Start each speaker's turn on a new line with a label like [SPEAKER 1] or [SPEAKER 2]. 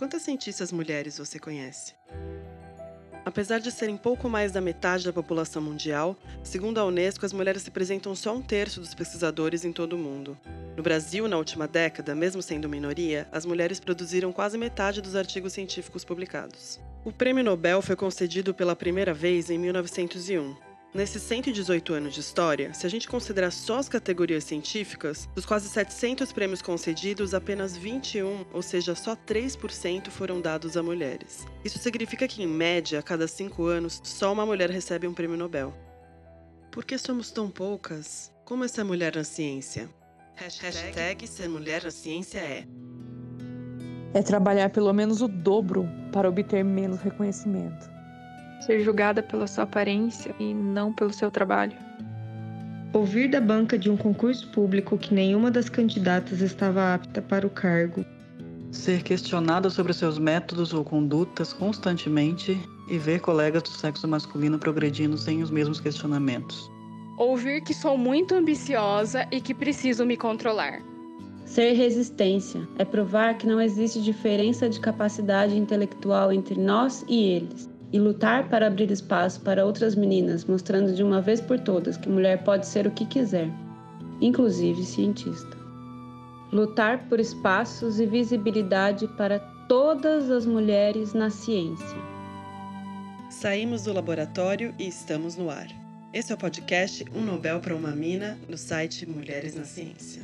[SPEAKER 1] Quantas cientistas mulheres você conhece? Apesar de serem pouco mais da metade da população mundial, segundo a Unesco, as mulheres representam só um terço dos pesquisadores em todo o mundo. No Brasil, na última década, mesmo sendo minoria, as mulheres produziram quase metade dos artigos científicos publicados. O prêmio Nobel foi concedido pela primeira vez em 1901. Nesses 118 anos de história, se a gente considerar só as categorias científicas, dos quase 700 prêmios concedidos, apenas 21, ou seja, só 3% foram dados a mulheres. Isso significa que, em média, a cada cinco anos, só uma mulher recebe um prêmio Nobel. Por que somos tão poucas? Como ser mulher na ciência? Hashtag ser mulher na ciência é.
[SPEAKER 2] É trabalhar pelo menos o dobro para obter menos reconhecimento
[SPEAKER 3] ser julgada pela sua aparência e não pelo seu trabalho.
[SPEAKER 4] Ouvir da banca de um concurso público que nenhuma das candidatas estava apta para o cargo.
[SPEAKER 5] Ser questionada sobre seus métodos ou condutas constantemente e ver colegas do sexo masculino progredindo sem os mesmos questionamentos.
[SPEAKER 6] Ouvir que sou muito ambiciosa e que preciso me controlar.
[SPEAKER 7] Ser resistência é provar que não existe diferença de capacidade intelectual entre nós e eles e lutar para abrir espaço para outras meninas, mostrando de uma vez por todas que mulher pode ser o que quiser, inclusive cientista. Lutar por espaços e visibilidade para todas as mulheres na ciência.
[SPEAKER 1] Saímos do laboratório e estamos no ar. Esse é o podcast Um Nobel para uma Mina, no site Mulheres na Ciência.